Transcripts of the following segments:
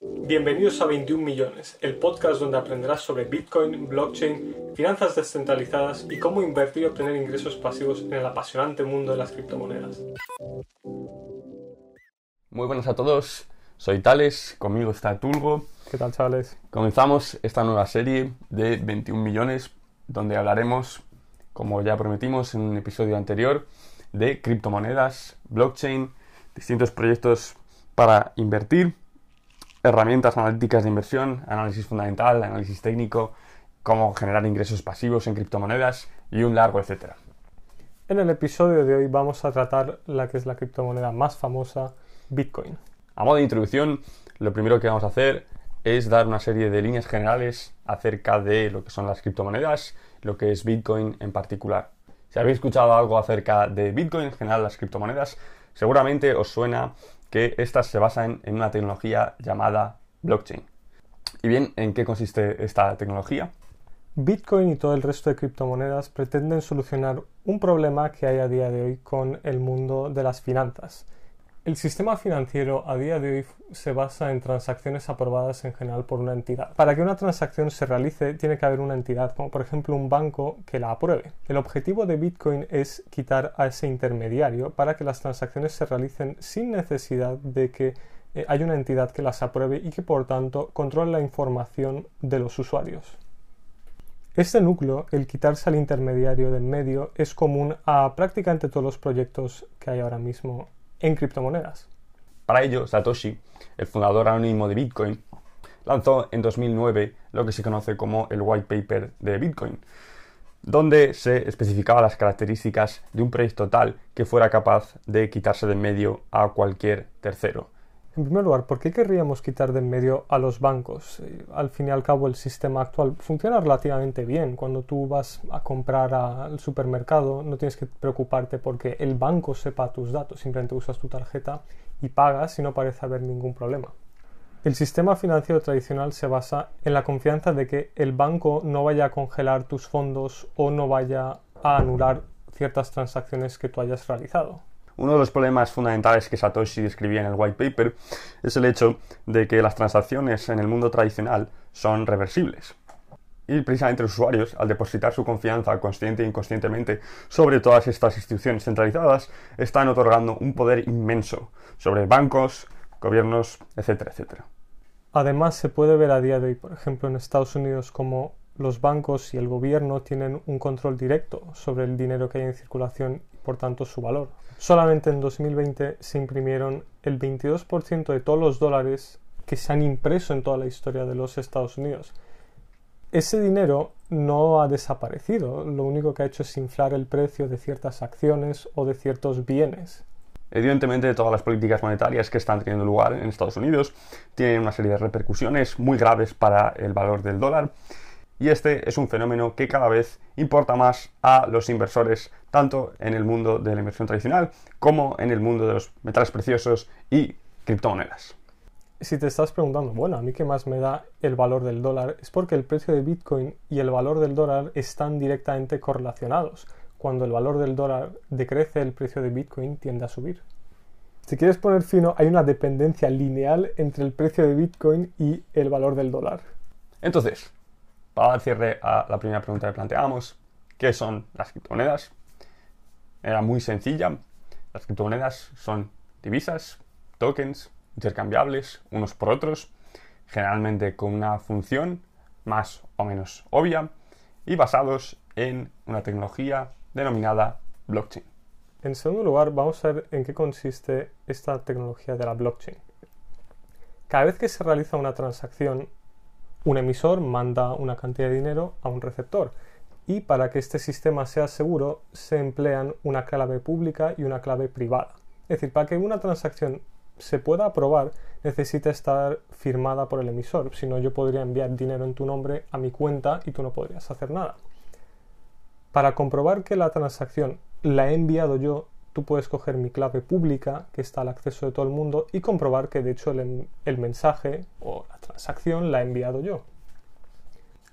Bienvenidos a 21 millones, el podcast donde aprenderás sobre Bitcoin, blockchain, finanzas descentralizadas y cómo invertir y obtener ingresos pasivos en el apasionante mundo de las criptomonedas. Muy buenas a todos, soy Tales, conmigo está Tulgo. ¿Qué tal, chavales? Comenzamos esta nueva serie de 21 millones donde hablaremos, como ya prometimos en un episodio anterior, de criptomonedas, blockchain, distintos proyectos para invertir, herramientas analíticas de inversión, análisis fundamental, análisis técnico, cómo generar ingresos pasivos en criptomonedas y un largo etcétera. En el episodio de hoy vamos a tratar la que es la criptomoneda más famosa, Bitcoin. A modo de introducción, lo primero que vamos a hacer es dar una serie de líneas generales acerca de lo que son las criptomonedas, lo que es Bitcoin en particular. Si habéis escuchado algo acerca de Bitcoin, en general las criptomonedas, seguramente os suena que estas se basan en una tecnología llamada blockchain. ¿Y bien, en qué consiste esta tecnología? Bitcoin y todo el resto de criptomonedas pretenden solucionar un problema que hay a día de hoy con el mundo de las finanzas el sistema financiero a día de hoy se basa en transacciones aprobadas en general por una entidad. Para que una transacción se realice tiene que haber una entidad, como por ejemplo un banco, que la apruebe. El objetivo de Bitcoin es quitar a ese intermediario para que las transacciones se realicen sin necesidad de que eh, haya una entidad que las apruebe y que por tanto controle la información de los usuarios. Este núcleo, el quitarse al intermediario de en medio, es común a prácticamente todos los proyectos que hay ahora mismo en criptomonedas. Para ello, Satoshi, el fundador anónimo de Bitcoin, lanzó en 2009 lo que se conoce como el White Paper de Bitcoin, donde se especificaba las características de un proyecto tal que fuera capaz de quitarse de en medio a cualquier tercero. En primer lugar, ¿por qué querríamos quitar de en medio a los bancos? Eh, al fin y al cabo, el sistema actual funciona relativamente bien. Cuando tú vas a comprar al supermercado, no tienes que preocuparte porque el banco sepa tus datos. Simplemente usas tu tarjeta y pagas y no parece haber ningún problema. El sistema financiero tradicional se basa en la confianza de que el banco no vaya a congelar tus fondos o no vaya a anular ciertas transacciones que tú hayas realizado. Uno de los problemas fundamentales que Satoshi describía en el white paper es el hecho de que las transacciones en el mundo tradicional son reversibles. Y precisamente los usuarios, al depositar su confianza consciente e inconscientemente sobre todas estas instituciones centralizadas, están otorgando un poder inmenso sobre bancos, gobiernos, etcétera, etcétera. Además, se puede ver a día de hoy, por ejemplo, en Estados Unidos, como los bancos y el gobierno tienen un control directo sobre el dinero que hay en circulación por tanto, su valor. Solamente en 2020 se imprimieron el 22% de todos los dólares que se han impreso en toda la historia de los Estados Unidos. Ese dinero no ha desaparecido, lo único que ha hecho es inflar el precio de ciertas acciones o de ciertos bienes. Evidentemente, todas las políticas monetarias que están teniendo lugar en Estados Unidos tienen una serie de repercusiones muy graves para el valor del dólar y este es un fenómeno que cada vez importa más a los inversores, tanto en el mundo de la inversión tradicional como en el mundo de los metales preciosos y criptomonedas. Si te estás preguntando, bueno, a mí qué más me da el valor del dólar, es porque el precio de Bitcoin y el valor del dólar están directamente correlacionados. Cuando el valor del dólar decrece, el precio de Bitcoin tiende a subir. Si quieres poner fino, hay una dependencia lineal entre el precio de Bitcoin y el valor del dólar. Entonces, para dar cierre a la primera pregunta que planteamos, ¿qué son las criptomonedas? Era muy sencilla. Las criptomonedas son divisas, tokens, intercambiables unos por otros, generalmente con una función más o menos obvia y basados en una tecnología denominada blockchain. En segundo lugar, vamos a ver en qué consiste esta tecnología de la blockchain. Cada vez que se realiza una transacción un emisor manda una cantidad de dinero a un receptor y para que este sistema sea seguro se emplean una clave pública y una clave privada. Es decir, para que una transacción se pueda aprobar necesita estar firmada por el emisor, si no yo podría enviar dinero en tu nombre a mi cuenta y tú no podrías hacer nada. Para comprobar que la transacción la he enviado yo, tú puedes coger mi clave pública, que está al acceso de todo el mundo, y comprobar que de hecho el, mensaje o la transacción la he enviado yo.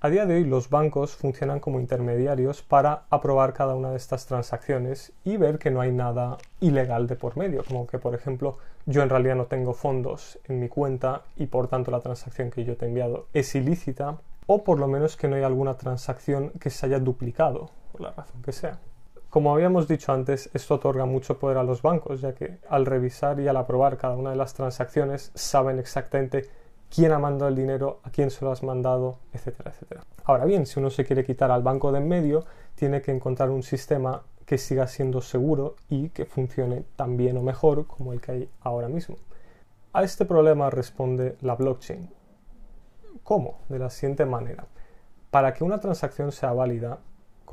A día de hoy los bancos funcionan como intermediarios para aprobar cada una de estas transacciones y ver que no hay nada ilegal de por medio, como que por ejemplo yo en realidad no tengo fondos en mi cuenta y por tanto la transacción que yo te he enviado es ilícita o por lo menos que no hay alguna transacción que se haya duplicado, por la razón que sea. Como habíamos dicho antes, esto otorga mucho poder a los bancos, ya que al revisar y al aprobar cada una de las transacciones saben exactamente quién ha mandado el dinero, a quién se lo has mandado, etcétera, etcétera. Ahora bien, si uno se quiere quitar al banco de en medio, tiene que encontrar un sistema que siga siendo seguro y que funcione tan bien o mejor como el que hay ahora mismo. A este problema responde la blockchain. ¿Cómo? De la siguiente manera. Para que una transacción sea válida,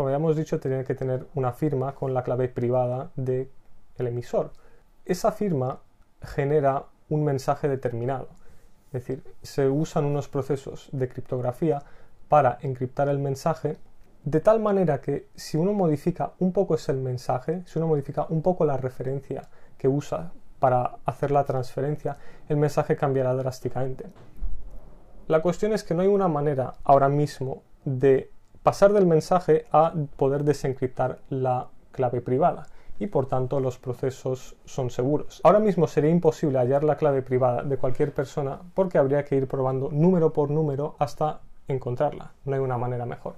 como habíamos dicho, tiene que tener una firma con la clave privada del emisor. Esa firma genera un mensaje determinado. Es decir, se usan unos procesos de criptografía para encriptar el mensaje de tal manera que si uno modifica un poco ese mensaje, si uno modifica un poco la referencia que usa para hacer la transferencia, el mensaje cambiará drásticamente. La cuestión es que no hay una manera ahora mismo de pasar del mensaje a poder desencriptar la clave privada y por tanto los procesos son seguros. Ahora mismo sería imposible hallar la clave privada de cualquier persona porque habría que ir probando número por número hasta encontrarla. No hay una manera mejor.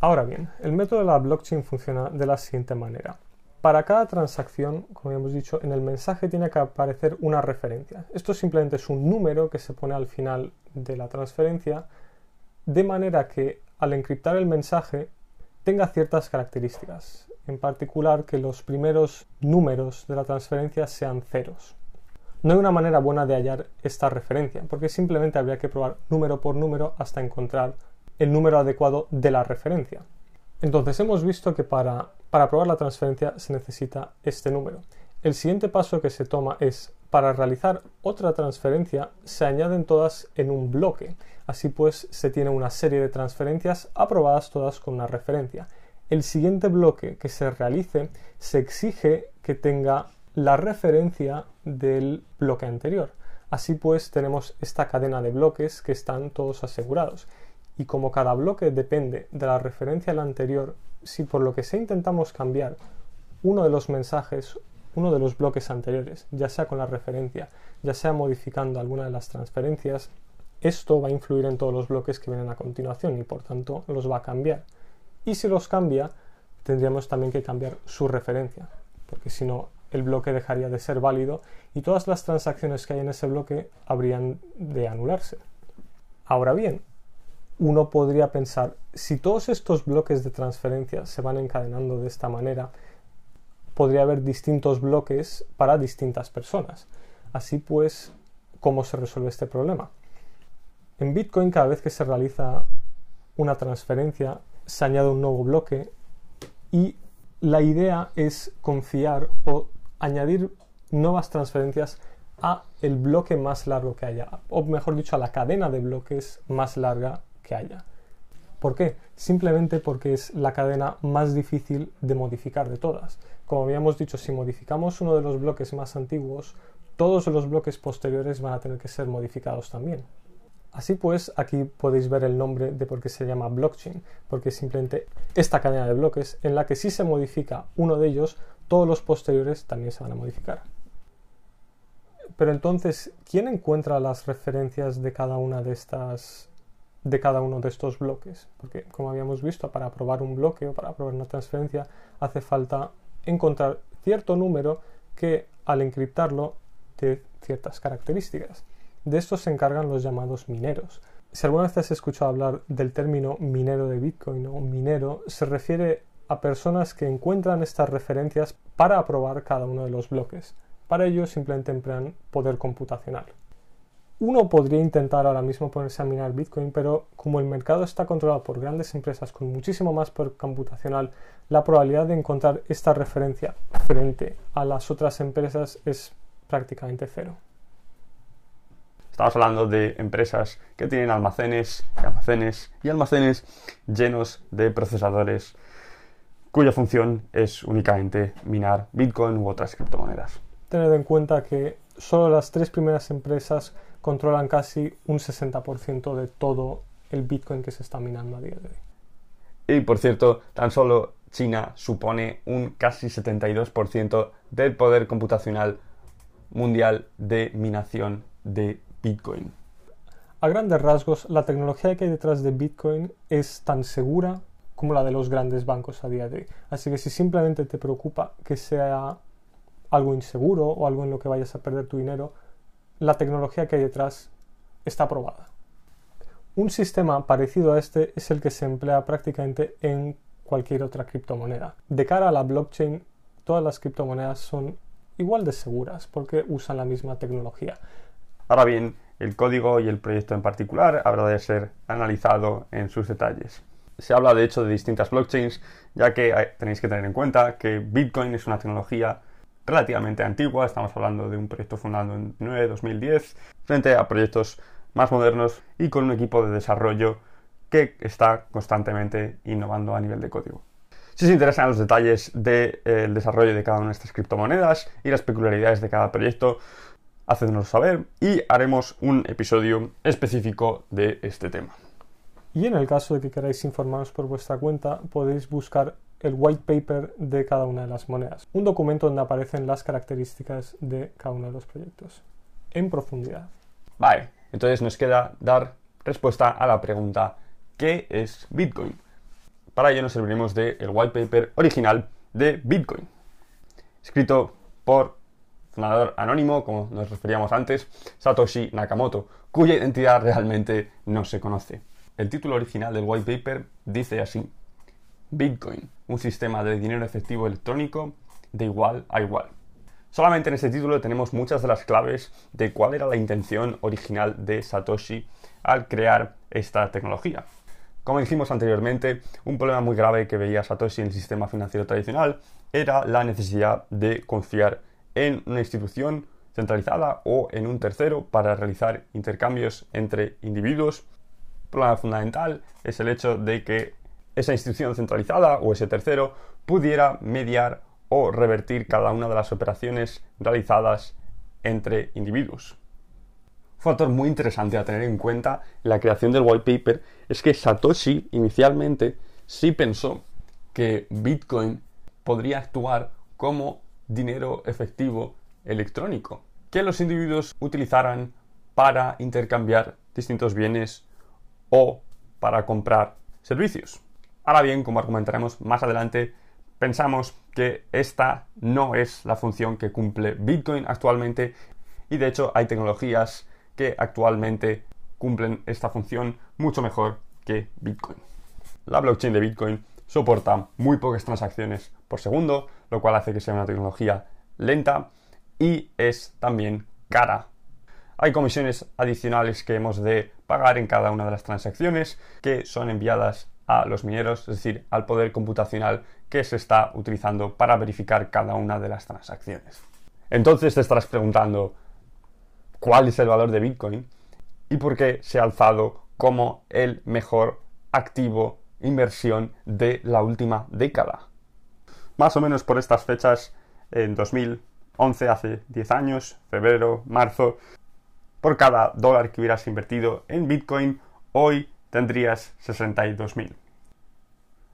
Ahora bien, el método de la blockchain funciona de la siguiente manera. Para cada transacción, como hemos dicho, en el mensaje tiene que aparecer una referencia. Esto simplemente es un número que se pone al final de la transferencia, de manera que al encriptar el mensaje tenga ciertas características en particular que los primeros números de la transferencia sean ceros. No hay una manera buena de hallar esta referencia, porque simplemente habría que probar número por número hasta encontrar el número adecuado de la referencia. Entonces hemos visto que para, para probar la transferencia se necesita este número. El siguiente paso que se toma es, para realizar otra transferencia, se añaden todas en un bloque. Así pues, se tiene una serie de transferencias aprobadas todas con una referencia el siguiente bloque que se realice se exige que tenga la referencia del bloque anterior. Así pues tenemos esta cadena de bloques que están todos asegurados. Y como cada bloque depende de la referencia al anterior, si por lo que sea intentamos cambiar uno de los mensajes, uno de los bloques anteriores, ya sea con la referencia, ya sea modificando alguna de las transferencias, esto va a influir en todos los bloques que vienen a continuación y por tanto los va a cambiar y si los cambia tendríamos también que cambiar su referencia, porque si no el bloque dejaría de ser válido y todas las transacciones que hay en ese bloque habrían de anularse. Ahora bien, uno podría pensar, si todos estos bloques de transferencia se van encadenando de esta manera, podría haber distintos bloques para distintas personas. Así pues, ¿cómo se resuelve este problema? En Bitcoin cada vez que se realiza una transferencia se añade un nuevo bloque y la idea es confiar o añadir nuevas transferencias a el bloque más largo que haya, o mejor dicho, a la cadena de bloques más larga que haya. ¿Por qué? Simplemente porque es la cadena más difícil de modificar de todas. Como habíamos dicho, si modificamos uno de los bloques más antiguos, todos los bloques posteriores van a tener que ser modificados también. Así pues, aquí podéis ver el nombre de por qué se llama blockchain, porque es simplemente esta cadena de bloques en la que si se modifica uno de ellos, todos los posteriores también se van a modificar. Pero entonces, ¿quién encuentra las referencias de cada una de estas de cada uno de estos bloques? Porque como habíamos visto, para probar un bloque o para probar una transferencia hace falta encontrar cierto número que al encriptarlo dé ciertas características. De esto se encargan los llamados mineros. Si alguna vez has escuchado hablar del término minero de Bitcoin o minero, se refiere a personas que encuentran estas referencias para aprobar cada uno de los bloques. Para ello simplemente emplean poder computacional. Uno podría intentar ahora mismo ponerse a minar Bitcoin, pero como el mercado está controlado por grandes empresas con muchísimo más poder computacional, la probabilidad de encontrar esta referencia frente a las otras empresas es prácticamente cero. Estamos hablando de empresas que tienen almacenes, almacenes y almacenes llenos de procesadores cuya función es únicamente minar Bitcoin u otras criptomonedas. Tened en cuenta que solo las tres primeras empresas controlan casi un 60% de todo el Bitcoin que se está minando a día de hoy. Y por cierto, tan solo China supone un casi 72% del poder computacional mundial de minación de Bitcoin. A grandes rasgos, la tecnología que hay detrás de Bitcoin es tan segura como la de los grandes bancos a día de hoy. Así que si simplemente te preocupa que sea algo inseguro o algo en lo que vayas a perder tu dinero, la tecnología que hay detrás está probada. Un sistema parecido a este es el que se emplea prácticamente en cualquier otra criptomoneda. De cara a la blockchain, todas las criptomonedas son igual de seguras porque usan la misma tecnología. Ahora bien, el código y el proyecto en particular habrá de ser analizado en sus detalles. Se habla de hecho de distintas blockchains, ya que tenéis que tener en cuenta que Bitcoin es una tecnología relativamente antigua, estamos hablando de un proyecto fundado en 2010, frente a proyectos más modernos y con un equipo de desarrollo que está constantemente innovando a nivel de código. Si os interesan los detalles del desarrollo de cada una de estas criptomonedas y las peculiaridades de cada proyecto, hacednos saber y haremos un episodio específico de este tema. Y en el caso de que queráis informaros por vuestra cuenta, podéis buscar el white paper de cada una de las monedas, un documento donde aparecen las características de cada uno de los proyectos, en profundidad. Vale, entonces nos queda dar respuesta a la pregunta ¿qué es Bitcoin? Para ello nos serviremos del white paper original de Bitcoin, escrito por fundador anónimo, como nos referíamos antes, Satoshi Nakamoto, cuya identidad realmente no se conoce. El título original del white paper dice así, Bitcoin, un sistema de dinero efectivo electrónico de igual a igual. Solamente en este título tenemos muchas de las claves de cuál era la intención original de Satoshi al crear esta tecnología. Como dijimos anteriormente, un problema muy grave que veía Satoshi en el sistema financiero tradicional era la necesidad de confiar en una institución centralizada o en un tercero para realizar intercambios entre individuos problema fundamental es el hecho de que esa institución centralizada o ese tercero pudiera mediar o revertir cada una de las operaciones realizadas entre individuos. Un factor muy interesante a tener en cuenta en la creación del white paper es que Satoshi inicialmente sí pensó que Bitcoin podría actuar como dinero efectivo electrónico, que los individuos utilizaran para intercambiar distintos bienes o para comprar servicios. Ahora bien, como argumentaremos más adelante, pensamos que esta no es la función que cumple Bitcoin actualmente y de hecho hay tecnologías que actualmente cumplen esta función mucho mejor que Bitcoin. La blockchain de Bitcoin soporta muy pocas transacciones por segundo, lo cual hace que sea una tecnología lenta y es también cara hay comisiones adicionales que hemos de pagar en cada una de las transacciones que son enviadas a los mineros, es decir, al poder computacional que se está utilizando para verificar cada una de las transacciones. Entonces te estarás preguntando, ¿cuál es el valor de Bitcoin? ¿Y por qué se ha alzado como el mejor activo inversión de la última década? Más o menos por estas fechas, en 2011, hace 10 años, febrero, marzo, por cada dólar que hubieras invertido en Bitcoin, hoy tendrías 62.000.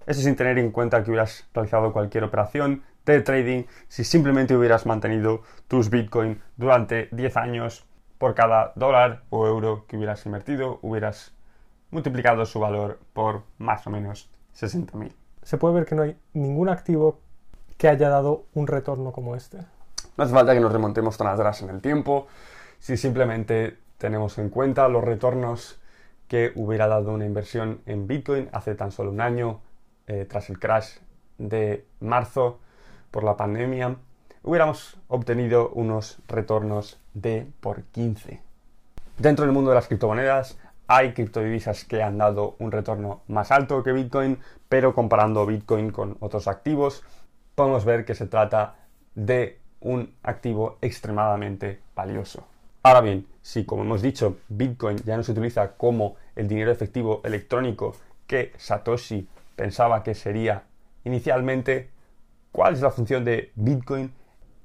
Eso sin tener en cuenta que hubieras realizado cualquier operación de trading si simplemente hubieras mantenido tus Bitcoin durante 10 años por cada dólar o euro que hubieras invertido, hubieras multiplicado su valor por más o menos 60.000. Se puede ver que no hay ningún activo que haya dado un retorno como este. No hace falta que nos remontemos tan atrás en el tiempo si simplemente tenemos en cuenta los retornos que hubiera dado una inversión en Bitcoin hace tan solo un año, eh, tras el crash de marzo por la pandemia, hubiéramos obtenido unos retornos de por 15. Dentro del mundo de las criptomonedas hay criptodivisas que han dado un retorno más alto que Bitcoin, pero comparando Bitcoin con otros activos, podemos ver que se trata de un activo extremadamente valioso. Ahora bien, si como hemos dicho, Bitcoin ya no se utiliza como el dinero efectivo electrónico que Satoshi pensaba que sería inicialmente, ¿cuál es la función de Bitcoin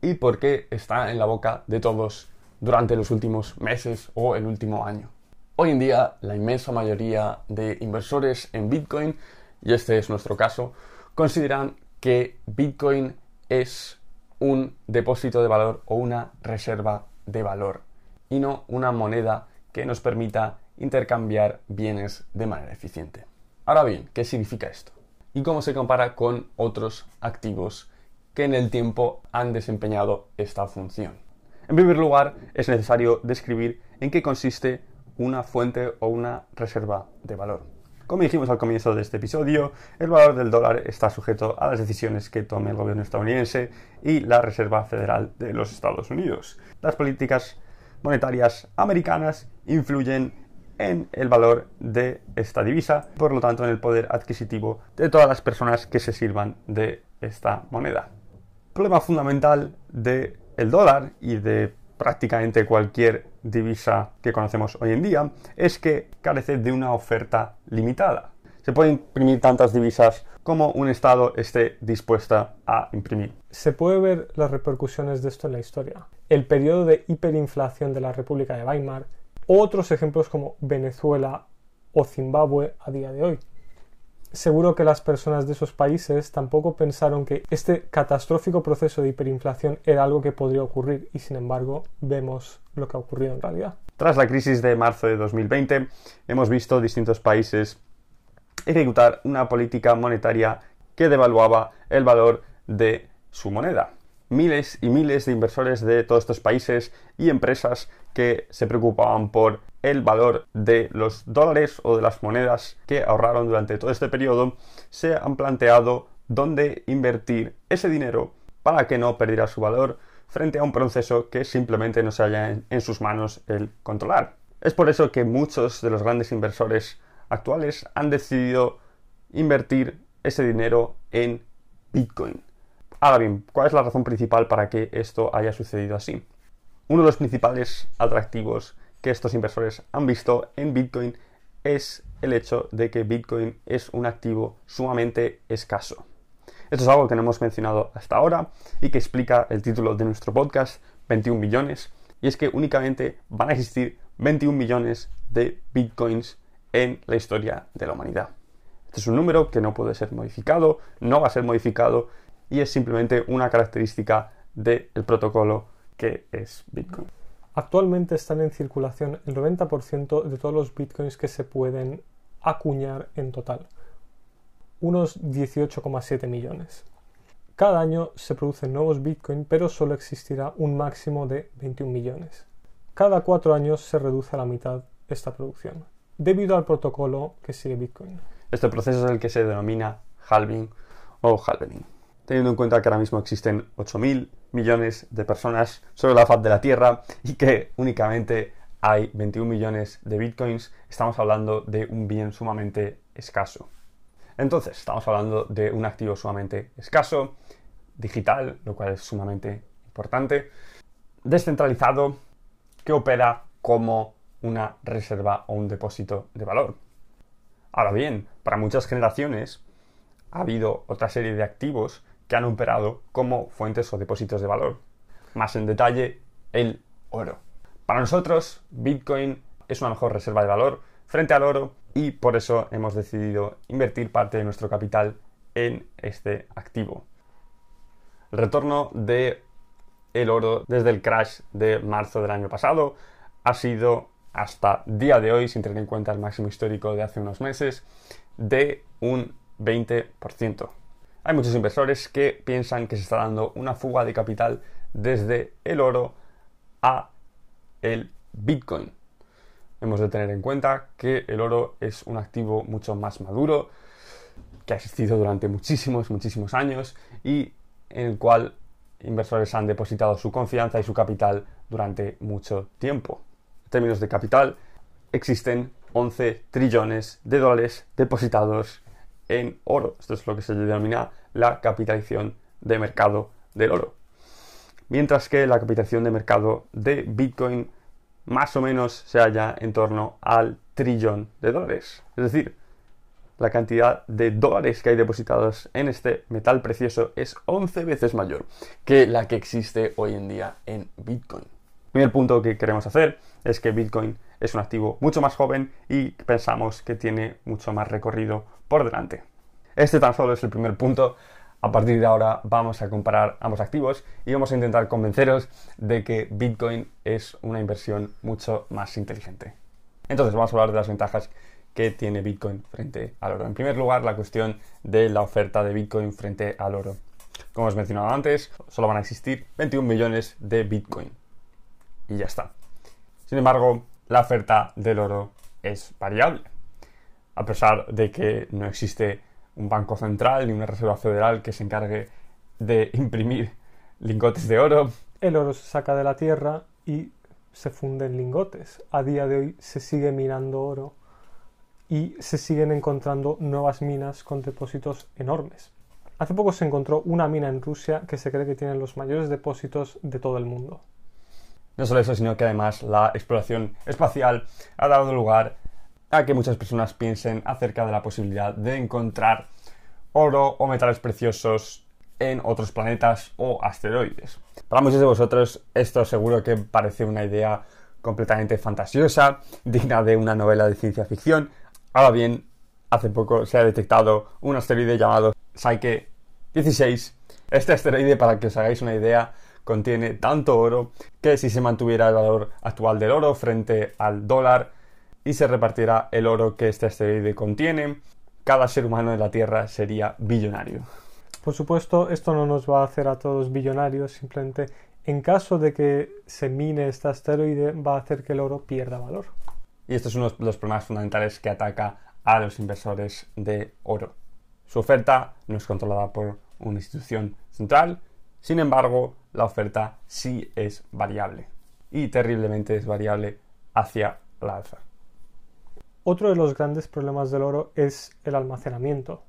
y por qué está en la boca de todos durante los últimos meses o el último año? Hoy en día la inmensa mayoría de inversores en Bitcoin, y este es nuestro caso, consideran que Bitcoin es un depósito de valor o una reserva de valor y no una moneda que nos permita intercambiar bienes de manera eficiente. Ahora bien, ¿qué significa esto? ¿Y cómo se compara con otros activos que en el tiempo han desempeñado esta función? En primer lugar, es necesario describir en qué consiste una fuente o una reserva de valor. Como dijimos al comienzo de este episodio, el valor del dólar está sujeto a las decisiones que tome el gobierno estadounidense y la Reserva Federal de los Estados Unidos. Las políticas monetarias americanas influyen en el valor de esta divisa, por lo tanto en el poder adquisitivo de todas las personas que se sirvan de esta moneda. problema fundamental del el dólar y de prácticamente cualquier divisa que conocemos hoy en día es que carece de una oferta limitada. Se pueden imprimir tantas divisas como un Estado esté dispuesta a imprimir. Se puede ver las repercusiones de esto en la historia. El periodo de hiperinflación de la República de Weimar, otros ejemplos como Venezuela o Zimbabue a día de hoy seguro que las personas de esos países tampoco pensaron que este catastrófico proceso de hiperinflación era algo que podría ocurrir y sin embargo vemos lo que ha ocurrido en realidad. Tras la crisis de marzo de 2020 hemos visto distintos países ejecutar una política monetaria que devaluaba el valor de su moneda. Miles y miles de inversores de todos estos países y empresas que se preocupaban por el valor de los dólares o de las monedas que ahorraron durante todo este periodo, se han planteado dónde invertir ese dinero para que no perdiera su valor frente a un proceso que simplemente no se haya en, sus manos el controlar. Es por eso que muchos de los grandes inversores actuales han decidido invertir ese dinero en Bitcoin. Ahora bien, ¿cuál es la razón principal para que esto haya sucedido así? Uno de los principales atractivos que estos inversores han visto en Bitcoin es el hecho de que Bitcoin es un activo sumamente escaso. Esto es algo que no hemos mencionado hasta ahora y que explica el título de nuestro podcast, 21 millones, y es que únicamente van a existir 21 millones de Bitcoins en la historia de la humanidad. Este es un número que no puede ser modificado, no va a ser modificado y es simplemente una característica del protocolo que es Bitcoin. Actualmente están en circulación el 90% de todos los bitcoins que se pueden acuñar en total, unos 18,7 millones. Cada año se producen nuevos bitcoins, pero solo existirá un máximo de 21 millones. Cada cuatro años se reduce a la mitad esta producción, debido al protocolo que sigue Bitcoin. Este proceso es el que se denomina halving o halvening teniendo en cuenta que ahora mismo existen 8.000 millones de personas sobre la faz de la Tierra y que únicamente hay 21 millones de bitcoins, estamos hablando de un bien sumamente escaso. Entonces, estamos hablando de un activo sumamente escaso, digital, lo cual es sumamente importante, descentralizado, que opera como una reserva o un depósito de valor. Ahora bien, para muchas generaciones ha habido otra serie de activos que han operado como fuentes o depósitos de valor. Más en detalle, el oro. Para nosotros, Bitcoin es una mejor reserva de valor frente al oro y por eso hemos decidido invertir parte de nuestro capital en este activo. El retorno de el oro desde el crash de marzo del año pasado ha sido hasta día de hoy, sin tener en cuenta el máximo histórico de hace unos meses, de un 20%. Hay muchos inversores que piensan que se está dando una fuga de capital desde el oro a el Bitcoin. Hemos de tener en cuenta que el oro es un activo mucho más maduro, que ha existido durante muchísimos, muchísimos años y en el cual inversores han depositado su confianza y su capital durante mucho tiempo. En términos de capital, existen 11 trillones de dólares depositados en oro. Esto es lo que se denomina la capitalización de mercado del oro. Mientras que la capitalización de mercado de Bitcoin más o menos se halla en torno al trillón de dólares. Es decir, la cantidad de dólares que hay depositados en este metal precioso es 11 veces mayor que la que existe hoy en día en Bitcoin. primer punto que queremos hacer es que Bitcoin es un activo mucho más joven y pensamos que tiene mucho más recorrido por delante. Este tan solo es el primer punto. A partir de ahora vamos a comparar ambos activos y vamos a intentar convenceros de que Bitcoin es una inversión mucho más inteligente. Entonces vamos a hablar de las ventajas que tiene Bitcoin frente al oro. En primer lugar, la cuestión de la oferta de Bitcoin frente al oro. Como os mencionaba antes, solo van a existir 21 millones de Bitcoin. Y ya está. Sin embargo, la oferta del oro es variable. A pesar de que no existe un banco central ni una reserva federal que se encargue de imprimir lingotes de oro. El oro se saca de la tierra y se funde en lingotes. A día de hoy se sigue minando oro y se siguen encontrando nuevas minas con depósitos enormes. Hace poco se encontró una mina en Rusia que se cree que tiene los mayores depósitos de todo el mundo. No solo eso, sino que además la exploración espacial ha dado lugar a que muchas personas piensen acerca de la posibilidad de encontrar oro o metales preciosos en otros planetas o asteroides. Para muchos de vosotros esto seguro que parece una idea completamente fantasiosa, digna de una novela de ciencia ficción. Ahora bien, hace poco se ha detectado un asteroide llamado Psyche 16. Este asteroide, para que os hagáis una idea, contiene tanto oro que si se mantuviera el valor actual del oro frente al dólar y se repartiera el oro que este asteroide contiene, cada ser humano de la Tierra sería billonario. Por supuesto, esto no nos va a hacer a todos billonarios, simplemente en caso de que se mine este asteroide va a hacer que el oro pierda valor. Y esto es uno de los problemas fundamentales que ataca a los inversores de oro. Su oferta no es controlada por una institución central, sin embargo, la oferta sí es variable y terriblemente es variable hacia la alza. Otro de los grandes problemas del oro es el almacenamiento.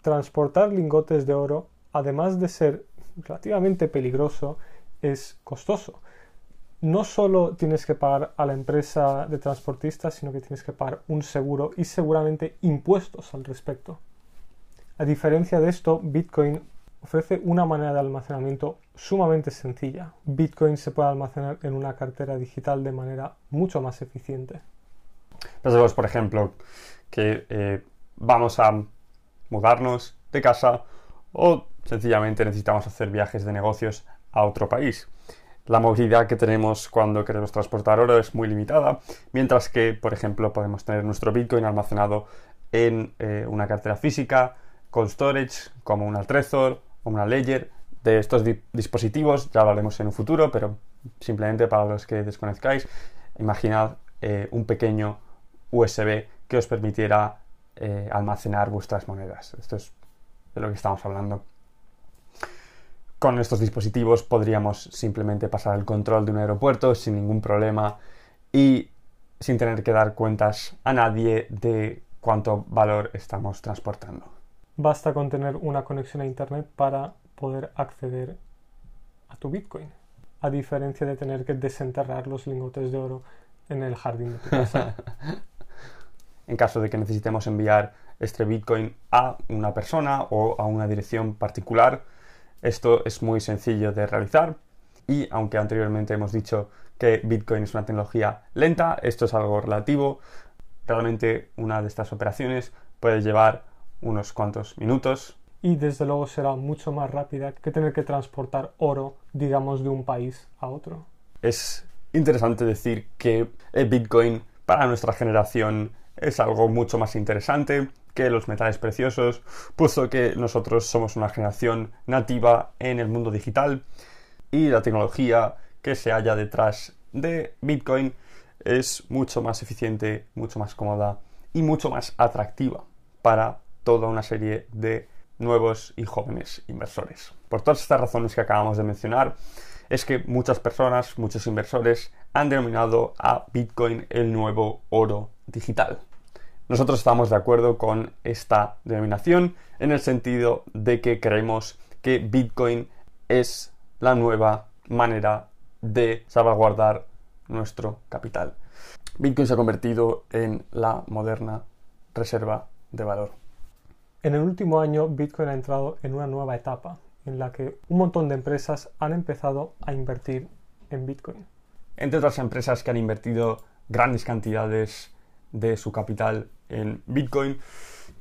Transportar lingotes de oro, además de ser relativamente peligroso, es costoso. No solo tienes que pagar a la empresa de transportistas, sino que tienes que pagar un seguro y seguramente impuestos al respecto. A diferencia de esto, Bitcoin ofrece una manera de almacenamiento sumamente sencilla. Bitcoin se puede almacenar en una cartera digital de manera mucho más eficiente. Pensemos, por ejemplo, que eh, vamos a mudarnos de casa o sencillamente necesitamos hacer viajes de negocios a otro país. La movilidad que tenemos cuando queremos transportar oro es muy limitada, mientras que, por ejemplo, podemos tener nuestro Bitcoin almacenado en eh, una cartera física, con storage, como un Trezor una Ledger de estos dispositivos, ya hablaremos en un futuro, pero simplemente para los que desconozcáis, imaginad eh, un pequeño USB que os permitiera eh, almacenar vuestras monedas. Esto es de lo que estamos hablando. Con estos dispositivos podríamos simplemente pasar el control de un aeropuerto sin ningún problema y sin tener que dar cuentas a nadie de cuánto valor estamos transportando. Basta con tener una conexión a Internet para poder acceder a tu Bitcoin, a diferencia de tener que desenterrar los lingotes de oro en el jardín de tu casa. en caso de que necesitemos enviar este Bitcoin a una persona o a una dirección particular, esto es muy sencillo de realizar y aunque anteriormente hemos dicho que Bitcoin es una tecnología lenta, esto es algo relativo. Realmente una de estas operaciones puede llevar unos cuantos minutos. Y desde luego será mucho más rápida que tener que transportar oro, digamos, de un país a otro. Es interesante decir que el Bitcoin para nuestra generación es algo mucho más interesante que los metales preciosos, puesto que nosotros somos una generación nativa en el mundo digital y la tecnología que se halla detrás de Bitcoin es mucho más eficiente, mucho más cómoda y mucho más atractiva para toda una serie de nuevos y jóvenes inversores. Por todas estas razones que acabamos de mencionar, es que muchas personas, muchos inversores han denominado a Bitcoin el nuevo oro digital. Nosotros estamos de acuerdo con esta denominación en el sentido de que creemos que Bitcoin es la nueva manera de salvaguardar nuestro capital. Bitcoin se ha convertido en la moderna reserva de valor. En el último año, Bitcoin ha entrado en una nueva etapa en la que un montón de empresas han empezado a invertir en Bitcoin. Entre otras empresas que han invertido grandes cantidades de su capital en Bitcoin,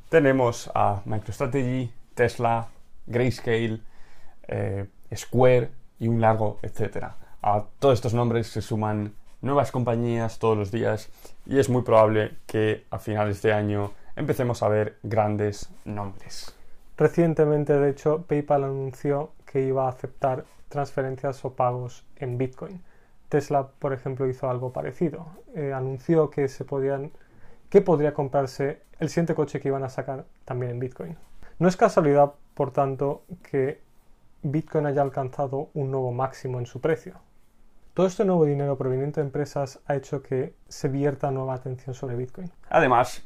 tenemos a MicroStrategy, Tesla, Grayscale, eh, Square y un largo etcétera. A todos estos nombres se suman nuevas compañías todos los días y es muy probable que a finales de año empecemos a ver grandes nombres. Recientemente, de hecho, PayPal anunció que iba a aceptar transferencias o pagos en Bitcoin. Tesla, por ejemplo, hizo algo parecido. Eh, anunció que se podían que podría comprarse el siguiente coche que iban a sacar también en Bitcoin. No es casualidad, por tanto, que Bitcoin haya alcanzado un nuevo máximo en su precio. Todo este nuevo dinero proveniente de empresas ha hecho que se vierta nueva atención sobre Bitcoin. Además,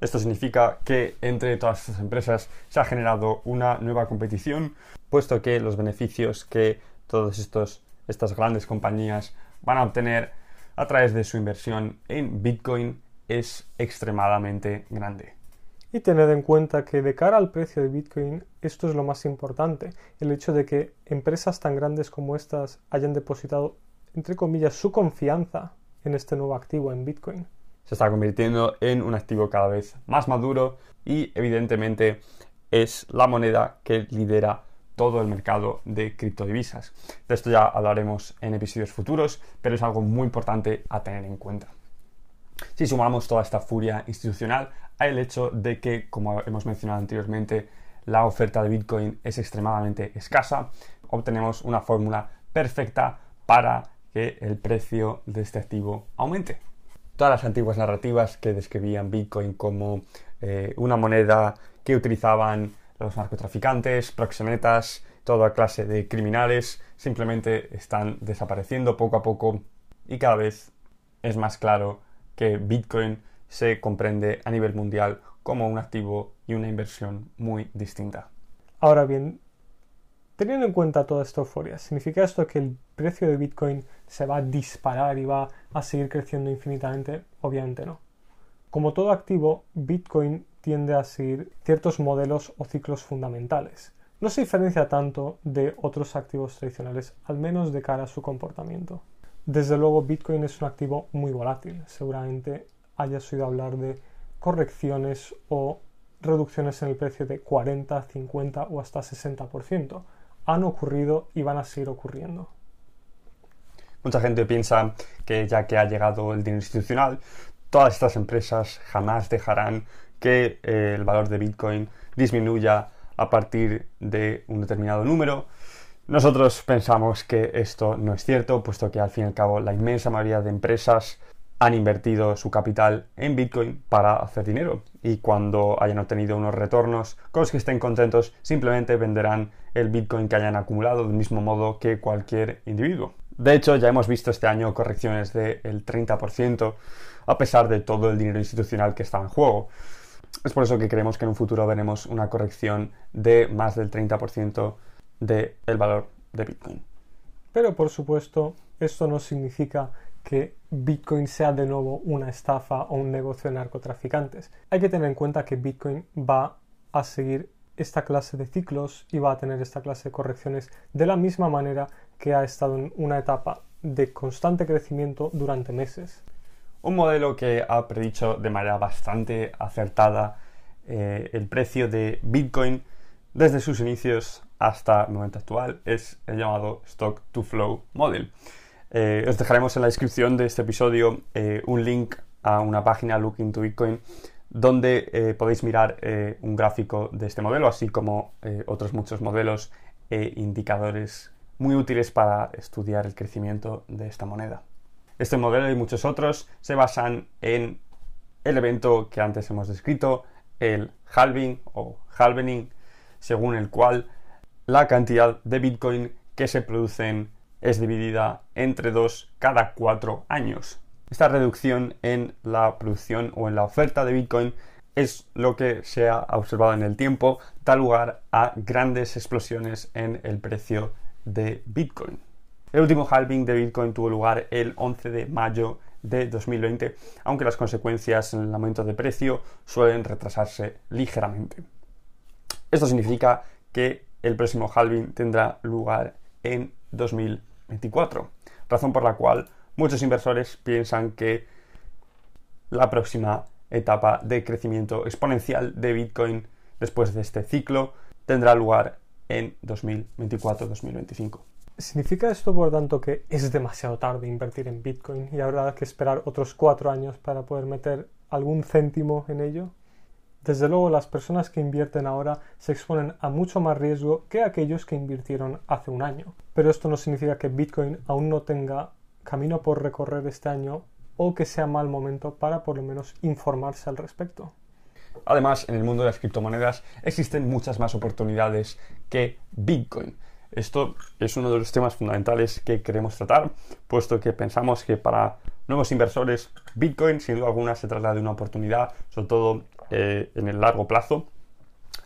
esto significa que entre todas estas empresas se ha generado una nueva competición, puesto que los beneficios que todas estas grandes compañías van a obtener a través de su inversión en Bitcoin es extremadamente grande. Y tened en cuenta que de cara al precio de Bitcoin, esto es lo más importante, el hecho de que empresas tan grandes como estas hayan depositado, entre comillas, su confianza en este nuevo activo, en Bitcoin. Se está convirtiendo en un activo cada vez más maduro y evidentemente es la moneda que lidera todo el mercado de criptodivisas. De esto ya hablaremos en episodios futuros, pero es algo muy importante a tener en cuenta. Si sumamos toda esta furia institucional al hecho de que, como hemos mencionado anteriormente, la oferta de Bitcoin es extremadamente escasa, obtenemos una fórmula perfecta para que el precio de este activo aumente. Todas las antiguas narrativas que describían Bitcoin como eh, una moneda que utilizaban los narcotraficantes, proxenetas, toda clase de criminales, simplemente están desapareciendo poco a poco y cada vez es más claro que Bitcoin se comprende a nivel mundial como un activo y una inversión muy distinta. Ahora bien, teniendo en cuenta toda esta euforia, ¿significa esto que el precio de Bitcoin se va a disparar y va a seguir creciendo infinitamente? Obviamente no. Como todo activo, Bitcoin tiende a seguir ciertos modelos o ciclos fundamentales. No se diferencia tanto de otros activos tradicionales, al menos de cara a su comportamiento. Desde luego, Bitcoin es un activo muy volátil. Seguramente hayas oído hablar de correcciones o reducciones en el precio de 40, 50 o hasta 60%. Han ocurrido y van a seguir ocurriendo. Mucha gente piensa que ya que ha llegado el dinero institucional, todas estas empresas jamás dejarán que eh, el valor de Bitcoin disminuya a partir de un determinado número nosotros pensamos que esto no es cierto, puesto que al fin y al cabo la inmensa mayoría de empresas han invertido su capital en Bitcoin para hacer dinero y cuando hayan obtenido unos retornos con los que estén contentos simplemente venderán el Bitcoin que hayan acumulado del mismo modo que cualquier individuo. De hecho, ya hemos visto este año correcciones del 30% a pesar de todo el dinero institucional que está en juego. Es por eso que creemos que en un futuro veremos una corrección de más del 30% del valor de Bitcoin. Pero por supuesto, esto no significa que Bitcoin sea de nuevo una estafa o un negocio de narcotraficantes. Hay que tener en cuenta que Bitcoin va a seguir esta clase de ciclos y va a tener esta clase de correcciones de la misma manera que ha estado en una etapa de constante crecimiento durante meses. Un modelo que ha predicho de manera bastante acertada eh, el precio de Bitcoin desde sus inicios hasta el momento actual es el llamado Stock to Flow Model. Eh, os dejaremos en la descripción de este episodio eh, un link a una página Looking to Bitcoin donde eh, podéis mirar un gráfico de este modelo, así como otros muchos modelos e indicadores muy útiles para estudiar el crecimiento de esta moneda. Este modelo y muchos otros se basan en el evento que antes hemos descrito, el halving o halvening, según el cual la cantidad de Bitcoin que se producen es dividida entre dos cada cuatro años. Esta reducción en la producción o en la oferta de Bitcoin es lo que se ha observado en el tiempo, da lugar a grandes explosiones en el precio de Bitcoin. El último halving de Bitcoin tuvo lugar el 11 de mayo de 2020, aunque las consecuencias en el aumento de precio suelen retrasarse ligeramente. Esto significa que el próximo halving tendrá lugar en 2024. razón por la cual muchos inversores piensan que la próxima etapa de crecimiento exponencial de Bitcoin después de este ciclo tendrá lugar en 2024-2025. ¿Significa esto, por tanto, que es demasiado tarde invertir en Bitcoin y habrá que esperar otros cuatro años para poder meter algún céntimo en ello? Desde luego, las personas que invierten ahora se exponen a mucho más riesgo que aquellos que invirtieron hace un año. Pero esto no significa que Bitcoin aún no tenga camino por recorrer este año o que sea mal momento para por lo menos informarse al respecto. Además, en el mundo de las criptomonedas existen muchas más oportunidades que Bitcoin. Esto es uno de los temas fundamentales que queremos tratar, puesto que pensamos que para nuevos inversores Bitcoin sin duda alguna se trata de una oportunidad, sobre todo eh, en el largo plazo.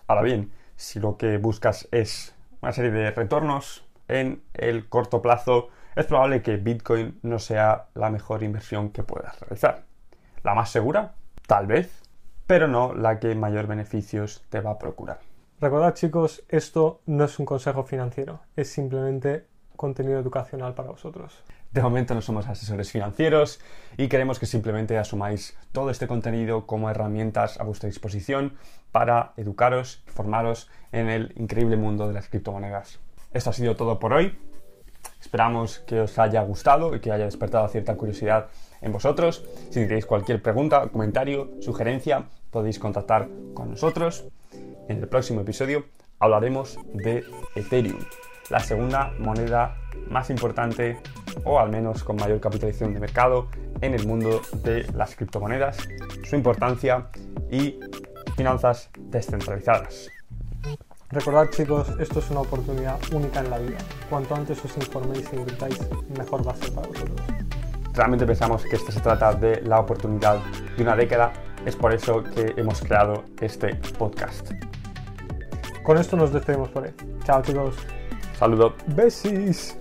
Ahora bien, si lo que buscas es una serie de retornos en el corto plazo, es probable que Bitcoin no sea la mejor inversión que puedas realizar. La más segura, tal vez, pero no la que mayor beneficios te va a procurar. Recordad chicos, esto no es un consejo financiero, es simplemente contenido educacional para vosotros. De momento no somos asesores financieros y queremos que simplemente asumáis todo este contenido como herramientas a vuestra disposición para educaros y formaros en el increíble mundo de las criptomonedas. Esto ha sido todo por hoy. Esperamos que os haya gustado y que haya despertado cierta curiosidad en vosotros. Si tenéis cualquier pregunta, comentario, sugerencia, podéis contactar con nosotros. En el próximo episodio hablaremos de Ethereum, la segunda moneda más importante o al menos con mayor capitalización de mercado en el mundo de las criptomonedas, su importancia y finanzas descentralizadas. Recordad chicos, esto es una oportunidad única en la vida. Cuanto antes os informéis e invitáis, mejor va a ser para vosotros. Realmente pensamos que esto se trata de la oportunidad de una década. Es por eso que hemos creado este podcast. Con esto nos despedimos por hoy. Chao chicos. Saludos. Besis.